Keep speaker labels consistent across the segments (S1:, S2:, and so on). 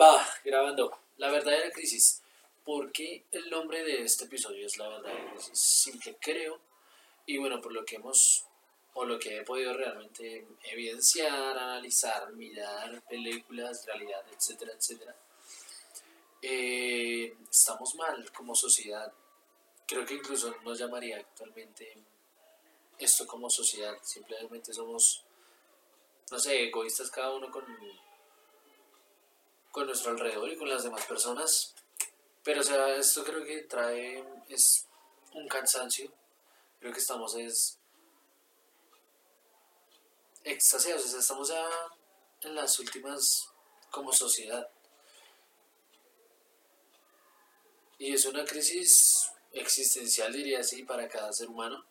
S1: Va, grabando. La verdadera crisis. ¿Por qué el nombre de este episodio es la verdadera crisis? Simple creo. Y bueno, por lo que hemos, o lo que he podido realmente evidenciar, analizar, mirar películas, realidad, etcétera, etcétera. eh, estamos mal como sociedad. Creo que incluso nos llamaría actualmente esto como sociedad. Simplemente somos, no sé, egoístas cada uno con con nuestro alrededor y con las demás personas. Pero, o sea, esto creo que trae es un cansancio. Creo que estamos es extasiados, o sea, estamos ya en las últimas como sociedad. Y es una crisis existencial, diría así, para cada ser humano,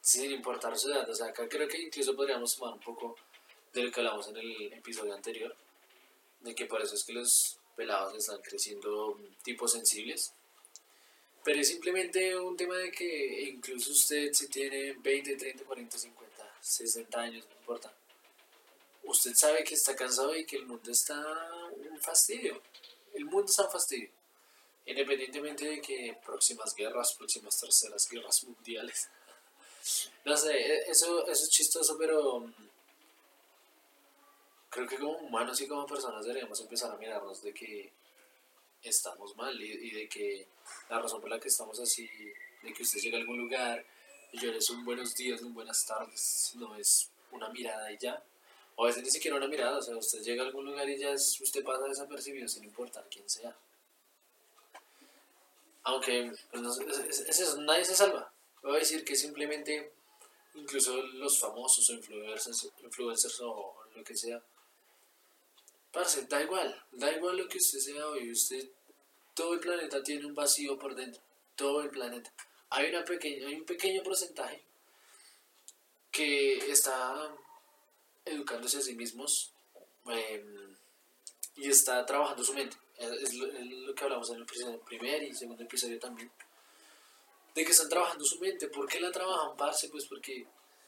S1: sin importar su edad. O sea, acá creo que incluso podríamos tomar un poco de lo que hablamos en el episodio anterior, de que por eso es que los pelados están creciendo tipos sensibles. Pero es simplemente un tema de que incluso usted si tiene 20, 30, 40, 50, 60 años, no importa. Usted sabe que está cansado y que el mundo está un fastidio. El mundo está un fastidio. Independientemente de que próximas guerras, próximas terceras guerras mundiales. No sé, e- eso, eso es chistoso, pero mm, creo que como humanos y como personas deberíamos empezar a mirarnos de que estamos mal y, de que la razón por la que estamos así, de que usted llega a algún lugar y yo le un buenos días, un buenas tardes, no es una mirada y ya. O a veces ni siquiera una mirada, o sea, usted llega a algún lugar y ya es- usted pasa desapercibido sin importar quién sea. Aunque, pues no es- es eso, nadie se salva. Voy a decir que simplemente, incluso los famosos o influencers, influencers o lo que sea, parce, da igual, da igual lo que usted sea hoy, usted, todo el planeta tiene un vacío por dentro, todo el planeta. Hay, una pequeña, hay un pequeño porcentaje que está educándose a sí mismos em, y está trabajando su mente. Es, lo, es lo que hablamos en el pri- primer y segundo episodio también. De que están trabajando su mente. ¿Por qué la trabajan, parce? Pues porque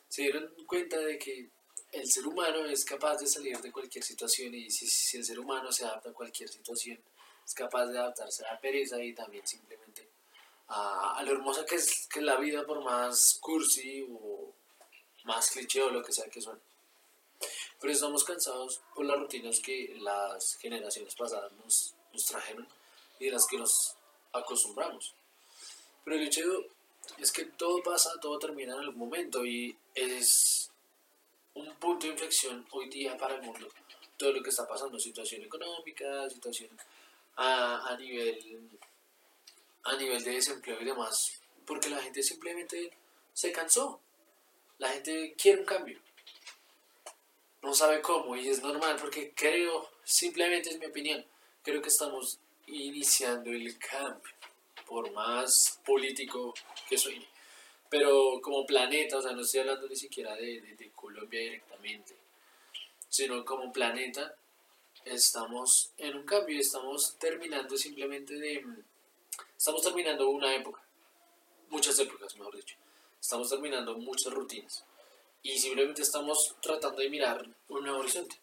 S1: se dieron cuenta de que el ser humano es capaz de salir de cualquier situación y si, si el ser humano se adapta a cualquier situación, es capaz de adaptarse a la pereza y también simplemente a, a lo hermosa que es, que la vida por más cursi o más cliché o lo que sea que suene. Pero estamos cansados por las rutinas que las generaciones pasadas nos, nos trajeron y de las que nos acostumbramos. Pero el hecho es que todo pasa, todo termina en algún momento y es un punto de inflexión hoy día para el mundo. Todo lo que está pasando, situación económica, situación a, a nivel a nivel de desempleo y demás, porque la gente simplemente se cansó. La gente quiere un cambio. No sabe cómo y es normal porque creo, simplemente es mi opinión, creo que estamos iniciando el cambio, por más político que soy. Pero como planeta, o sea, no estoy hablando ni siquiera de, de- Colombia directamente, sino como planeta, estamos en un cambio, estamos terminando simplemente de... Estamos terminando una época, muchas épocas, mejor dicho. Estamos terminando muchas rutinas y simplemente estamos tratando de mirar un nuevo horizonte.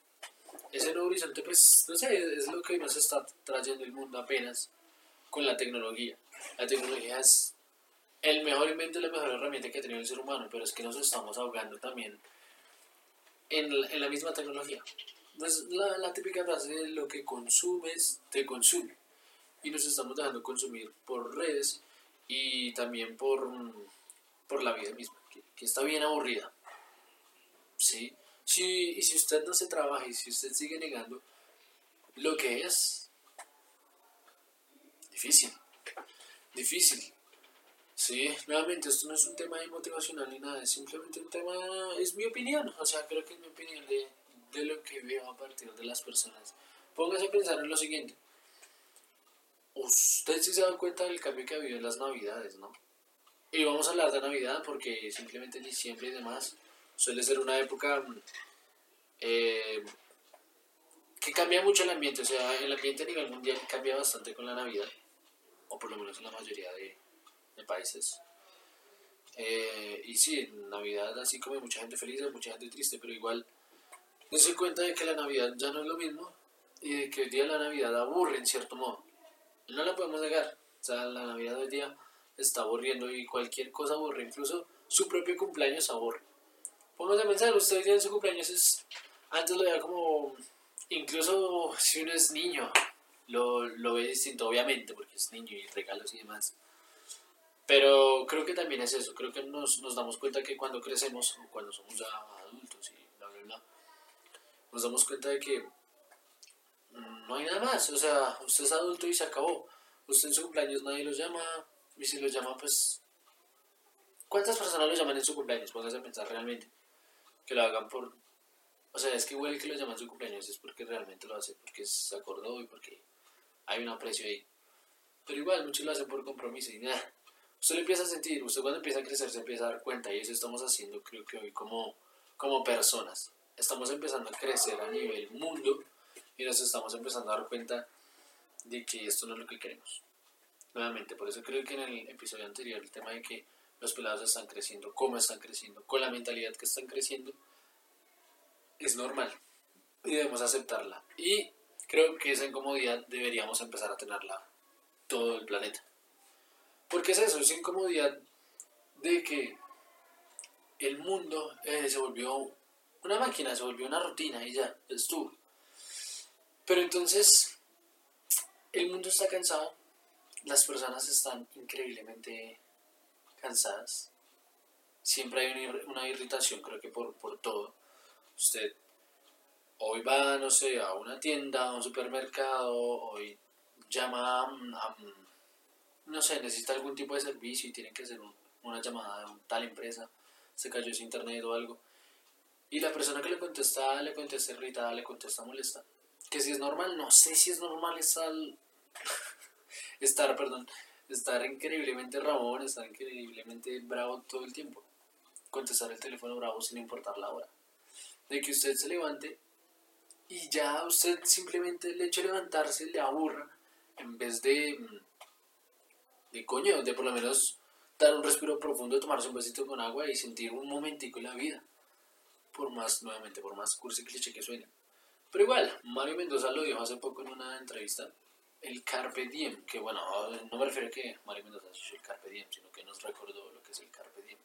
S1: Ese nuevo horizonte, pues, no sé, es lo que nos está trayendo el mundo apenas con la tecnología. La tecnología es el mejor invento y la mejor herramienta que ha tenido el ser humano, pero es que nos estamos ahogando también en, en la misma tecnología. Es la, la típica frase de lo que consumes te consume. Y nos estamos dejando consumir por redes y también por, mm, por la vida misma, que, que está bien aburrida. ¿sí? Si, y si usted no se trabaja y si usted sigue negando lo que es, difícil, difícil. Sí, nuevamente, esto no es un tema de motivacional ni nada, es simplemente un tema, es mi opinión, o sea, creo que es mi opinión de, de lo que veo a partir de las personas. Póngase a pensar en lo siguiente. Usted sí se da cuenta del cambio que ha habido en las navidades, ¿no? Y vamos a hablar de Navidad porque simplemente en diciembre y demás suele ser una época eh, que cambia mucho el ambiente, o sea, el ambiente a nivel mundial cambia bastante con la Navidad, o por lo menos en la mayoría de, de países. Eh, y sí, Navidad así como hay mucha gente feliz, hay mucha gente triste, pero igual dense cuenta de que la Navidad ya no es lo mismo, y de que hoy día la Navidad aburre en cierto modo. No la podemos negar. O sea, la Navidad hoy día está aburriendo y cualquier cosa aburre, incluso su propio cumpleaños aburre. Pónganse a pensar, usted hoy día en su cumpleaños es, antes lo veía como, incluso si uno es niño, lo, lo ve distinto, obviamente, porque es niño y regalos y demás. Pero creo que también es eso, creo que nos, nos damos cuenta que cuando crecemos, o cuando somos ya adultos y bla, bla, bla, nos damos cuenta de que no hay nada más, o sea, usted es adulto y se acabó. Usted en su cumpleaños nadie lo llama, y si lo llama, pues... ¿Cuántas personas lo llaman en su cumpleaños? Póngase a pensar realmente. Que lo hagan por... O sea, es que igual que lo llaman en su cumpleaños es porque realmente lo hace, porque se acordó y porque hay un aprecio ahí. Pero igual, muchos lo hacen por compromiso y nada. Usted empieza a sentir, usted cuando empieza a crecer se empieza a dar cuenta y eso estamos haciendo creo que hoy como, como personas. Estamos empezando a crecer a nivel mundo y nos estamos empezando a dar cuenta de que esto no es lo que queremos. Nuevamente, por eso creo que en el episodio anterior el tema de que los pelados están creciendo, cómo están creciendo, con la mentalidad que están creciendo, es normal y debemos aceptarla. Y creo que esa incomodidad deberíamos empezar a tenerla todo el planeta. Porque es eso, es incomodidad de que el mundo eh, se volvió una máquina, se volvió una rutina y ya, estuvo. Pero entonces, el mundo está cansado, las personas están increíblemente cansadas. Siempre hay una irritación, creo que por, por todo. Usted hoy va, no sé, a una tienda, a un supermercado, hoy llama a, no sé, necesita algún tipo de servicio y tiene que hacer una llamada a tal empresa, se cayó su internet o algo. Y la persona que le contesta, le contesta irritada, le contesta molesta. Que si es normal, no sé si es normal estar, estar, perdón, estar increíblemente rabón, estar increíblemente bravo todo el tiempo. Contestar el teléfono bravo sin importar la hora. De que usted se levante y ya usted simplemente el hecho de levantarse le aburra en vez de, de coño, de por lo menos dar un respiro profundo, tomarse un besito con agua y sentir un momentico en la vida. Por más, nuevamente, por más cursi cliché que suene. Pero igual, Mario Mendoza lo dijo hace poco en una entrevista, el Carpe Diem, que bueno, no me refiero a que Mario Mendoza hizo el Carpe Diem, sino que nos recordó lo que es el Carpe Diem.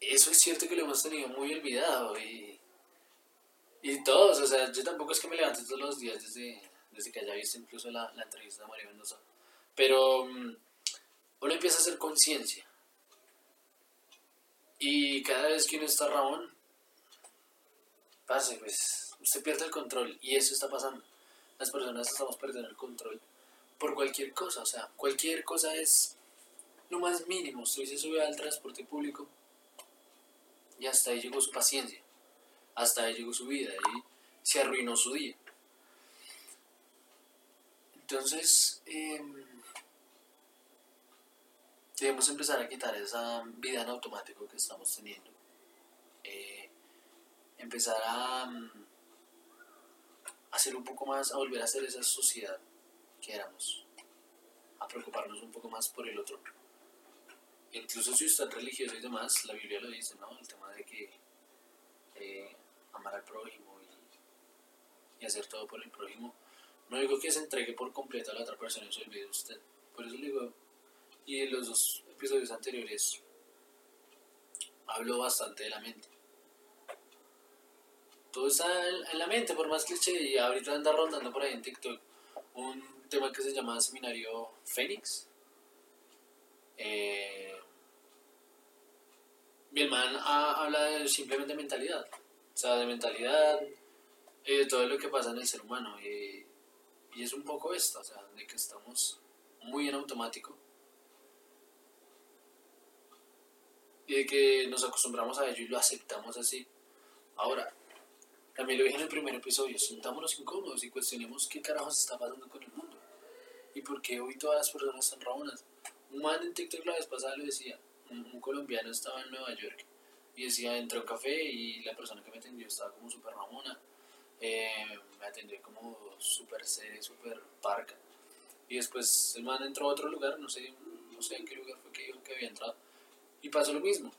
S1: Eso es cierto que lo hemos tenido muy olvidado y, y todos, o sea, yo tampoco es que me levante todos los días desde, desde que haya visto incluso la, la entrevista de Mario Mendoza, pero um, uno empieza a hacer conciencia y cada vez que uno está rabón, pase, pues usted pierde el control y eso está pasando. Las personas estamos perdiendo el control por cualquier cosa, o sea, cualquier cosa es lo más mínimo. Usted se sube al transporte público y hasta ahí llegó su paciencia, hasta ahí llegó su vida y se arruinó su día. Entonces, em, debemos empezar a quitar esa vida en automático que estamos teniendo. Eh, empezar a, mm, hacer un poco más, a volver a ser esa sociedad que éramos, a preocuparnos un poco más por el otro. Incluso si usted es religioso y demás, la Biblia lo dice, ¿no? El tema de que eh, amar al prójimo y, y, hacer todo por el prójimo. No digo que se entregue por completo a la otra persona y se olvide usted. Por eso le digo, y en los dos episodios anteriores hablo bastante de la mente. Todo está en la mente, por más cliché, y ahorita anda rondando por ahí en TikTok un tema que se llama Seminario Fénix. Eh, mi hermano habla de simplemente mentalidad, o sea, de mentalidad, y de todo lo que pasa en el ser humano. Y, y es un poco esto, o sea, de que estamos muy en automático y de que nos acostumbramos a ello y lo aceptamos así. Ahora, también lo dije en el primer episodio, sintámonos incómodos y cuestionemos qué carajos está pasando con el mundo y por qué hoy todas las personas están rabonas. Un man en TikTok la vez pasada lo decía, un, colombiano estaba en Nueva York y decía, entré a un café y la persona que me atendió estaba como súper ramona, eh, me atendió como súper seria, súper parca. Y después el man entró a otro lugar, no sé, no sé en qué lugar fue que dijo que había entrado y pasó lo mismo.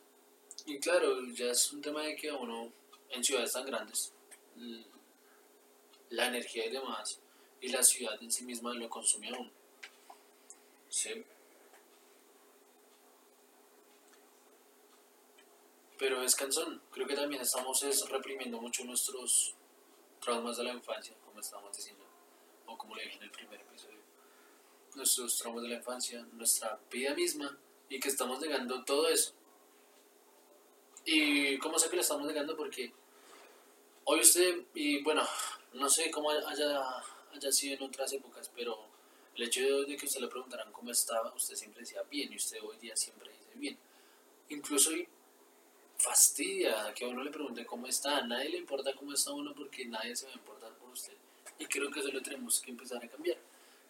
S1: Y claro, ya es un tema de que uno en ciudades tan grandes la energía y demás, y la ciudad en sí misma lo consume aún. ¿Sí? Pero es cansón. Creo que también estamos reprimiendo mucho nuestros traumas de la infancia, como estamos diciendo, o como le dije en el primer episodio. Nuestros traumas de la infancia, nuestra vida misma, y que estamos negando todo eso. ¿Y cómo sé que lo estamos negando? Porque hoy usted, y bueno, no sé cómo haya, haya sido en otras épocas, pero el hecho de que usted le preguntaran cómo estaba, usted siempre decía bien, y usted hoy día siempre dice bien. Incluso fastidia que a uno le pregunte cómo está. A nadie le importa cómo está uno porque nadie se va a importar por usted. Y creo que eso lo tenemos que empezar a cambiar.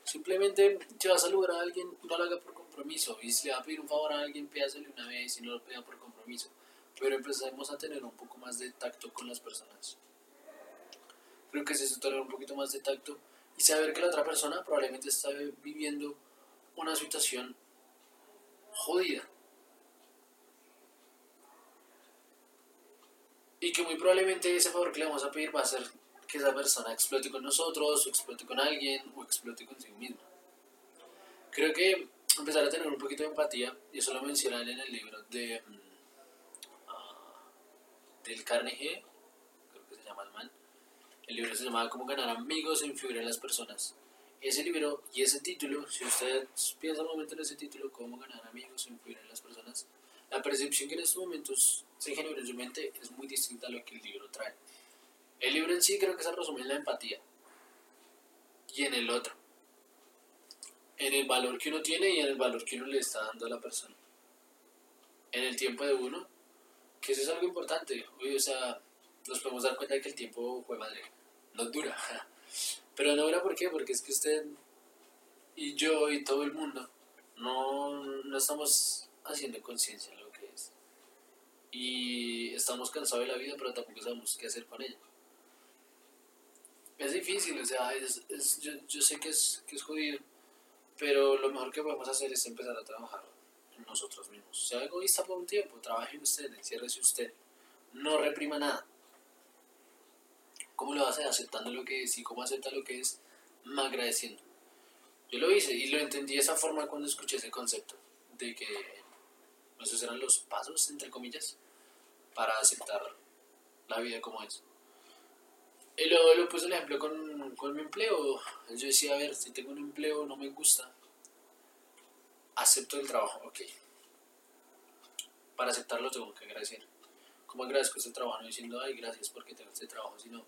S1: Simplemente, si va a saludar a alguien, no lo haga por compromiso. Y si le va a pedir un favor a alguien, pídaselo una vez y no lo pida por compromiso. Pero empecemos a tener un poco más de tacto con las personas. Creo que es eso, tener un poquito más de tacto y saber que la otra persona probablemente está viviendo una situación jodida Y que muy probablemente ese favor que le vamos a pedir va a ser que esa persona explote con nosotros, o explote con alguien, o explote consigo misma. Creo que empezar a tener un poquito de empatía, y eso lo mencionan en el libro de ah, del Carnegie, creo que se llama el man. El libro se llama Cómo ganar amigos e influir en las personas. Ese libro y ese título, si ustedes piensan un momento en ese título, Cómo ganar amigos e influir en las personas, la percepción que en estos momentos se genera en su mente es muy distinta a lo que el libro trae. El libro en sí creo que se resume en la empatía y en el otro, en el valor que uno tiene y en el valor que uno le está dando a la persona. En el tiempo de uno, que eso es algo importante. o sea, nos podemos dar cuenta de que el tiempo fue madre, no dura. Pero no dura ¿por qué? Porque es que usted y yo y todo el mundo no, no estamos haciendo conciencia en lo que es. Y estamos cansados de la vida, pero tampoco sabemos qué hacer con ella. Es difícil, o sea, es, es, yo, yo, sé que es, que es jodido, pero lo mejor que podemos hacer es empezar a trabajar en nosotros mismos. Sea egoísta por un tiempo, trabaje usted, enciérrese usted, no reprima nada. ¿Cómo lo hace? Aceptando lo que es y cómo acepta lo que es, agradeciendo. Yo lo hice y lo entendí de esa forma cuando escuché ese concepto, de que esos eran los pasos, entre comillas, para aceptar la vida como es. Y luego lo puse el ejemplo con, con mi empleo. Yo decía, a ver, si tengo un empleo, no me gusta, acepto el trabajo, ok. Para aceptarlo tengo que agradecer. ¿Cómo agradezco este trabajo? No diciendo, ay, gracias porque tengo este trabajo, sino,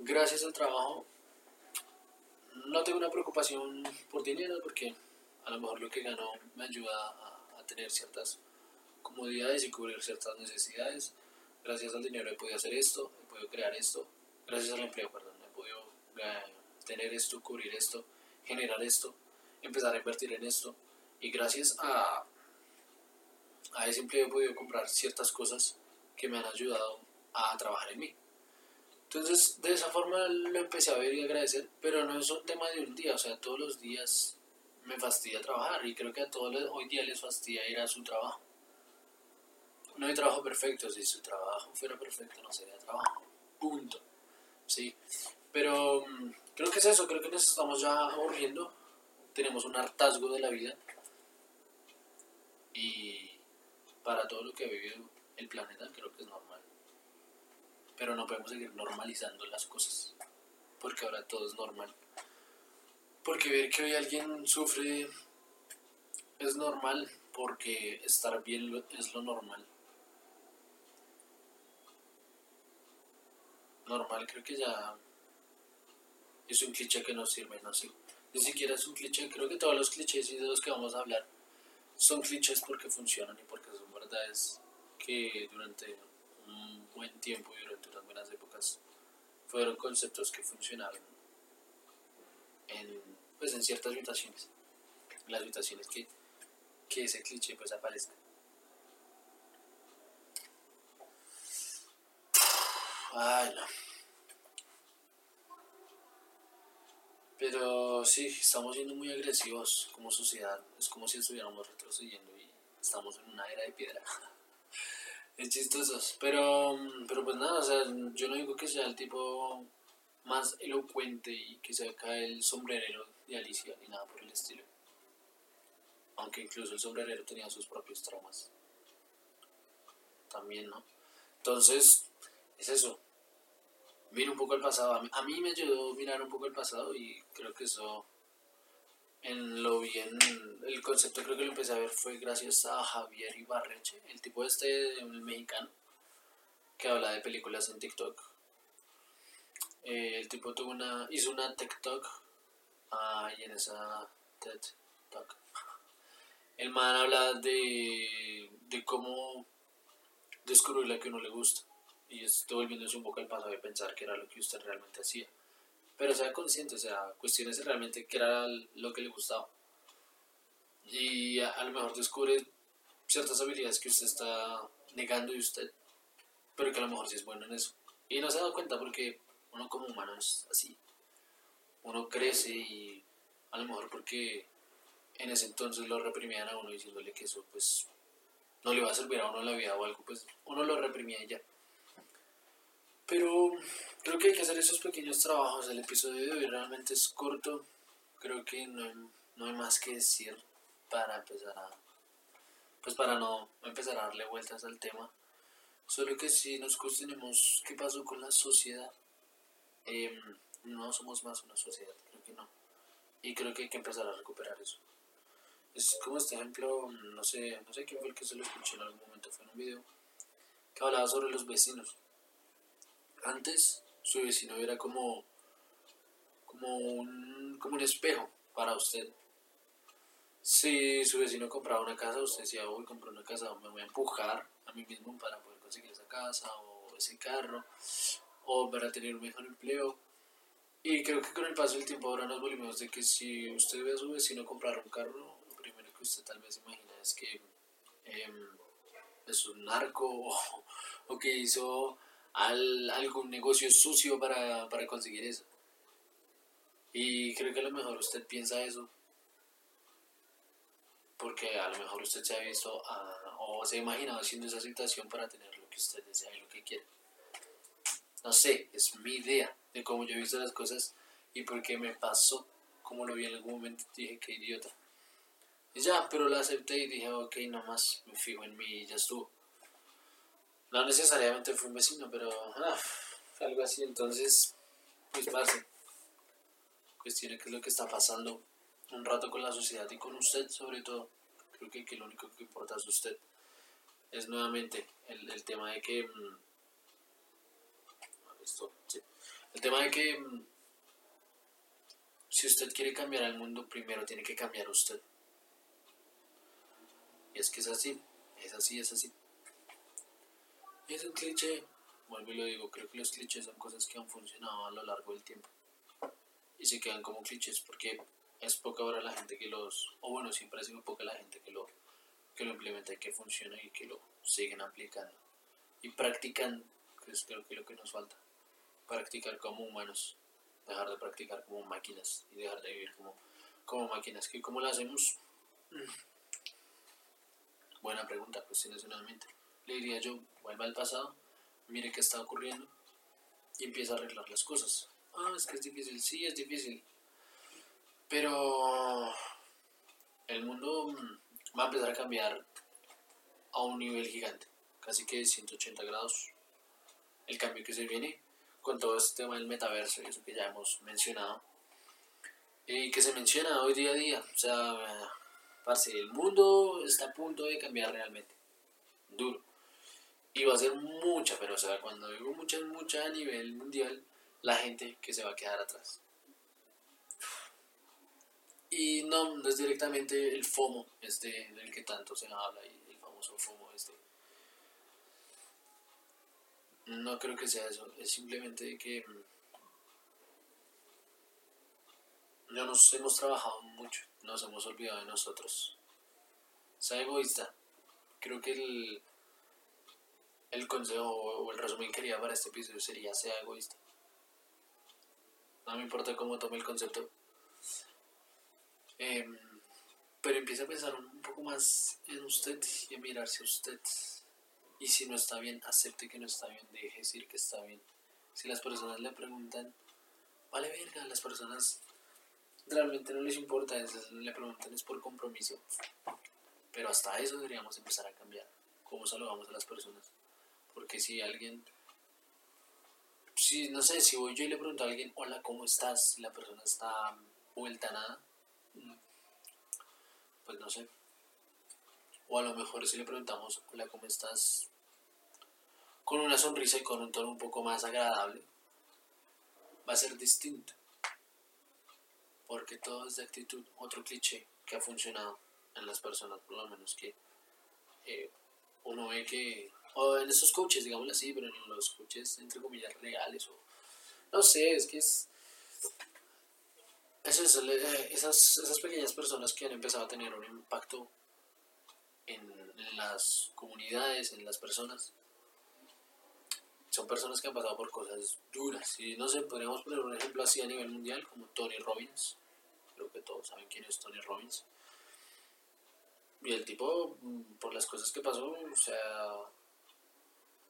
S1: gracias al trabajo, no tengo una preocupación por dinero porque a lo mejor lo que gano me ayuda a tener ciertas comodidades y cubrir ciertas necesidades. Gracias al dinero he podido hacer esto, he podido crear esto. Gracias al empleo, perdón, he podido eh, tener esto, cubrir esto, generar esto, empezar a invertir en esto. Y gracias a, a ese empleo he podido comprar ciertas cosas que me han ayudado a trabajar en mí. Entonces, de esa forma lo empecé a ver y agradecer, pero no es un tema de un día, o sea, todos los días me fastidia trabajar y creo que a todos hoy día les fastidia ir a su trabajo. No hay trabajo perfecto, si su trabajo fuera perfecto no sería trabajo. Punto. Sí. Pero mm, creo que es eso, creo que nos estamos ya aburriendo. Tenemos un hartazgo de la vida. Y para todo lo que ha vivido el planeta creo que es normal. Pero no podemos seguir normalizando las cosas. Porque ahora todo es normal. Porque ver que hoy alguien sufre es normal. Porque estar bien es lo normal. Normal, creo que ya es un cliché que no sirve, no sé. Ni siquiera es un cliché, creo que todos los clichés y de los que vamos a hablar son clichés porque funcionan y porque son verdades que durante un buen tiempo y durante unas buenas épocas fueron conceptos que funcionaron en, pues en ciertas situaciones, en las situaciones que, que ese cliché pues aparezca. Ay, no. Pero sí, estamos siendo muy agresivos como sociedad. Es como si estuviéramos retrocediendo y estamos en una era de piedra. es chistoso. Pero, pero pues nada, o sea, yo no digo que sea el tipo más elocuente y que saca el sombrerero de Alicia ni nada por el estilo. Aunque incluso el sombrerero tenía sus propios traumas. También, ¿no? Entonces, es eso. Mira un poco el pasado. A mí, me ayudó mirar un poco el pasado y creo que eso, en lo bien, el concepto creo que lo empecé a ver fue gracias a Javier Ibarreche, el tipo este, el mexicano, que habla de películas en TikTok. Eh, el tipo tuvo una, hizo una TikTok ahí en esa TED Talk. El man habla de, de cómo descubrir la que uno le gusta. Y estoy volviéndose un poco el paso de pensar que era lo que usted realmente hacía. Pero sea consciente, o sea, cuestiones realmente qué era lo que le gustaba. Y a, lo mejor descubre ciertas habilidades que usted está negando de usted, pero que a lo mejor sí es bueno en eso. Y no se ha dado cuenta porque uno como humano es así. Uno crece y a lo mejor porque en ese entonces lo reprimían a uno diciéndole que eso pues no le va a servir a uno la vida o algo, pues uno lo reprimía y ya. Pero creo que hay que hacer esos pequeños trabajos. El episodio de hoy realmente es corto. Creo que no hay, no hay más que decir para empezar a... Pues para no empezar a darle vueltas al tema. Solo que si nos cuestionemos qué pasó con la sociedad, em, no somos más una sociedad, creo que no. Y creo que hay que empezar a recuperar eso. Es como este ejemplo, no sé, no sé quién fue el que se lo escuché en algún momento, fue en un video, que hablaba sobre los vecinos. Antes su vecino era como, como, un, como un espejo para usted. Si su vecino compraba una casa, usted decía, voy a comprar una casa, me voy a empujar a mí mismo para poder conseguir esa casa o ese carro, o para tener un mejor empleo. Y creo que con el paso del tiempo ahora nos volvimos de que si usted ve a su vecino comprar un carro, usted tal vez imagina es que em, es un narco o, que hizo algún negocio sucio para, conseguir eso. Y creo que a lo mejor usted piensa eso porque a lo mejor usted se ha visto o se ha imaginado haciendo esa situación para tener lo que usted desea y lo que quiere. No sé, es mi idea de cómo yo he visto las cosas y por qué me pasó, como lo vi en algún momento, dije que idiota. Y ya, pero la acepté y dije, ok, nomás me fijo en mí y ya estuvo. No necesariamente fue un vecino, pero ah, algo así. Entonces, pues parce, cuestione qué es lo que está pasando un rato con la sociedad y con usted sobre todo. Creo que, que lo único que importa es usted. Es nuevamente el, el tema de que... Mm, esto. El tema de que mm, si usted quiere cambiar el mundo, primero tiene que cambiar usted. Y es que es así, es así, es así. Es un cliché, vuelvo y lo digo, creo que los clichés son cosas que han funcionado a lo largo del tiempo. Y se quedan como clichés porque es poca ahora la gente que los, o bueno, siempre ha sido poca la gente que lo, que lo implementa y que funciona y que lo siguen aplicando. Y practican, que es creo que lo que nos falta. Practicar como humanos, dejar de practicar como máquinas y dejar de vivir como, como máquinas. que ¿Cómo lo hacemos? Buena pregunta, cuestiones Le diría yo, vuelva al pasado, mire qué está ocurriendo y empieza a arreglar las cosas. Ah, es que es difícil, sí, es difícil. Pero el mundo mm, va a empezar a cambiar a un nivel gigante, casi que de 180 grados. El cambio que se viene con todo este tema del metaverso y eso que ya hemos mencionado. Y que se menciona hoy día a día. O sea, Parce, el mundo está a punto de cambiar realmente. Duro. Y va a ser mucha, pero o sea, cuando digo mucha, mucha a nivel mundial, la gente que se va a quedar atrás. Y no, no es directamente el FOMO, este del que tanto se habla, y el famoso FOMO este. No creo que sea eso, es simplemente que no nos hemos trabajado mucho nos hemos olvidado de nosotros. Sea egoísta. Creo que el, el consejo o el resumen que quería para este episodio sería sea egoísta. No me importa cómo tome el concepto. Em, pero empieza a pensar un poco más en usted y a mirarse a usted. Y si no está bien, acepte que no está bien, deje decir que está bien. Si las personas le preguntan, vale verga, las personas realmente no les importa, le preguntan es por compromiso. Pero hasta eso deberíamos empezar a cambiar, cómo saludamos a las personas. Porque si alguien, si no sé, si voy yo y le pregunto a alguien, hola, ¿cómo estás? Y la persona está vuelta a nada, pues no sé. O a lo mejor si le preguntamos, hola, ¿cómo estás? Con una sonrisa y con un tono un poco más agradable, va a ser distinto. Porque todo es de actitud. Otro cliché que ha funcionado en las personas, por lo menos que eh, uno ve que, o en esos coaches, digámoslo así, pero en los coaches entre comillas reales, o no sé, es que es. es eh, esas, esas pequeñas personas que han empezado a tener un impacto en, las comunidades, en las personas, son personas que han pasado por cosas duras. Y no sé, podríamos poner un ejemplo así a nivel mundial, como Tony Robbins. Creo que todos saben quién es Tony Robbins. Y el tipo, mm, por las cosas que pasó, o sea,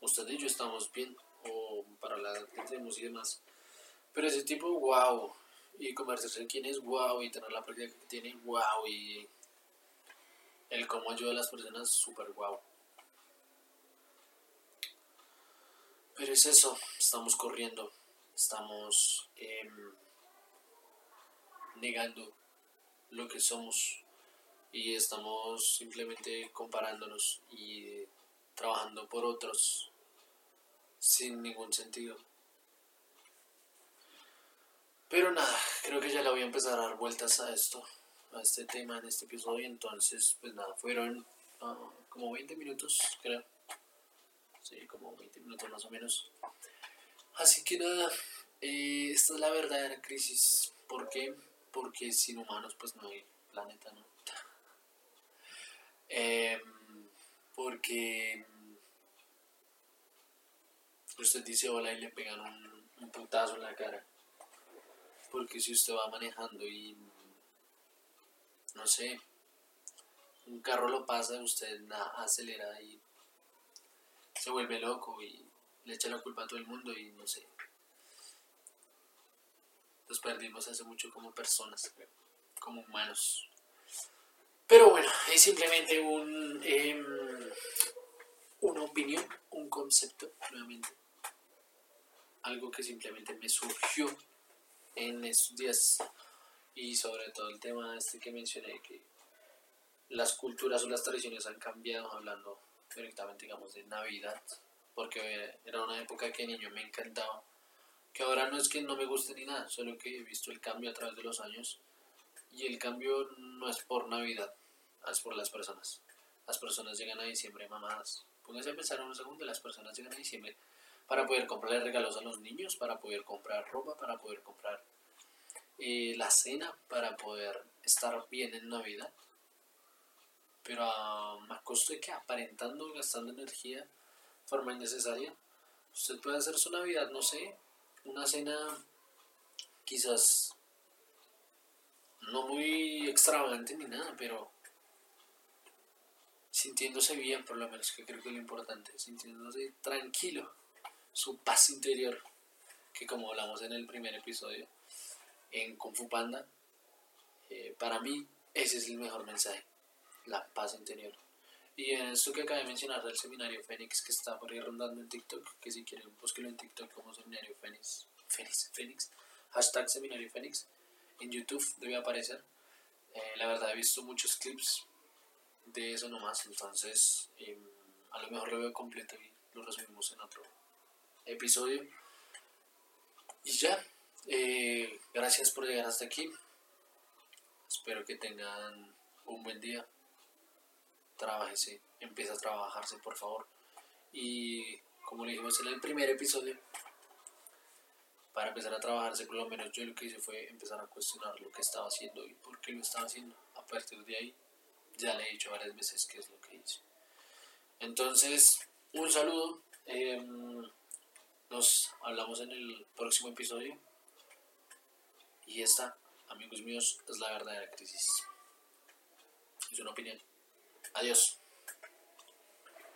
S1: usted y yo estamos bien, o para la que tenemos y demás. Pero ese tipo, wow, y conversarse quién es, wow, y tener la práctica que tiene, wow, y el cómo ayuda a las personas, súper wow. Pero es eso, estamos corriendo, estamos em, negando lo que somos y estamos simplemente comparándonos y trabajando por otros sin ningún sentido. Pero nada, creo que ya le voy a empezar a dar vueltas a esto, a este tema en este episodio. Entonces, pues nada, fueron ah, como 20 minutos, creo. Sí, como 20 minutos más o menos. Así que nada, eh, esta es la verdadera crisis. ¿Por qué? Porque sin humanos pues no hay planeta, ¿no? Eh, porque usted dice hola y le pegan un, un putazo en la cara. Porque si usted va manejando y no sé, un carro lo pasa, usted acelera y se vuelve loco y le echa la culpa a todo el mundo y no sé. Nos perdimos hace mucho como personas, como humanos. Pero bueno, es simplemente un, em, una opinión, un concepto, nuevamente. Algo que simplemente me surgió en estos días y sobre todo el tema este que mencioné, que las culturas o las tradiciones han cambiado, hablando directamente, digamos, de Navidad, porque era una época que niño me encantaba, que ahora no es que no me guste ni nada, solo que he visto el cambio a través de los años y el cambio no es por Navidad, es por las personas. Las personas llegan a diciembre mamadas. Pónganse a pensar un segundo, las personas llegan a diciembre para poder comprarle regalos a los niños, para poder comprar ropa, para poder comprar eh, la cena, para poder estar bien en Navidad. Pero a, costo de que aparentando, gastando energía de forma innecesaria, usted puede hacer su Navidad, no sé, una cena quizás no muy extravagante ni nada, pero sintiéndose bien, por lo menos, que creo que es lo importante, sintiéndose tranquilo, su paz interior, que como hablamos en el primer episodio, en Kung Fu Panda, eh, para mí ese es el mejor mensaje, la paz interior. Y en esto que acabé de mencionar del seminario Fénix que está por ahí rondando en TikTok, que si quieren búsquenlo en TikTok como seminario Fénix, Fénix, Fénix, hashtag seminario Fénix, en YouTube debe aparecer. Eh, la verdad he visto muchos clips de eso nomás, entonces em, a lo mejor lo veo completo y lo resumimos en otro episodio. Y ya, eh, gracias por llegar hasta aquí. Espero que tengan un buen día. Trabájese, empieza a trabajarse por favor. Y como le dijimos en el primer episodio, para empezar a trabajarse, por lo menos yo lo que hice fue empezar a cuestionar lo que estaba haciendo y por qué lo estaba haciendo. A partir de ahí, ya le he dicho varias veces qué es lo que hice. Entonces, un saludo. Em, nos hablamos en el próximo episodio. Y esta, amigos míos, es la verdadera crisis. Es una opinión. Adiós.